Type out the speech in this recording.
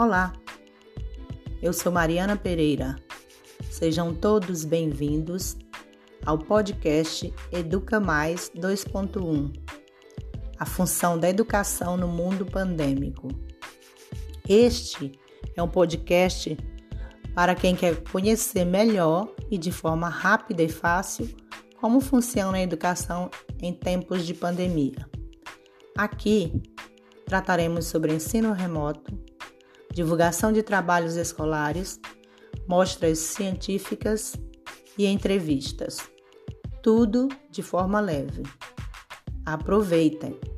Olá, eu sou Mariana Pereira. Sejam todos bem-vindos ao podcast Educa Mais 2.1 A função da educação no mundo pandêmico. Este é um podcast para quem quer conhecer melhor e de forma rápida e fácil como funciona a educação em tempos de pandemia. Aqui trataremos sobre ensino remoto divulgação de trabalhos escolares, mostras científicas e entrevistas. Tudo de forma leve. Aproveitem!